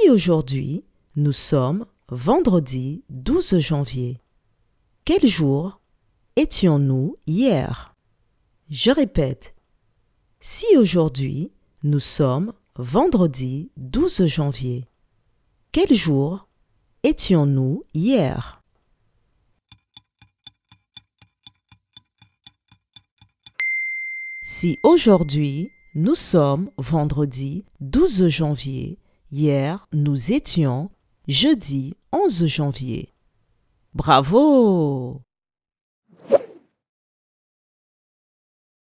Si aujourd'hui nous sommes vendredi 12 janvier, quel jour étions-nous hier? Je répète, si aujourd'hui nous sommes vendredi 12 janvier, quel jour étions-nous hier? Si aujourd'hui nous sommes vendredi 12 janvier, hier nous étions jeudi 11 janvier. Bravo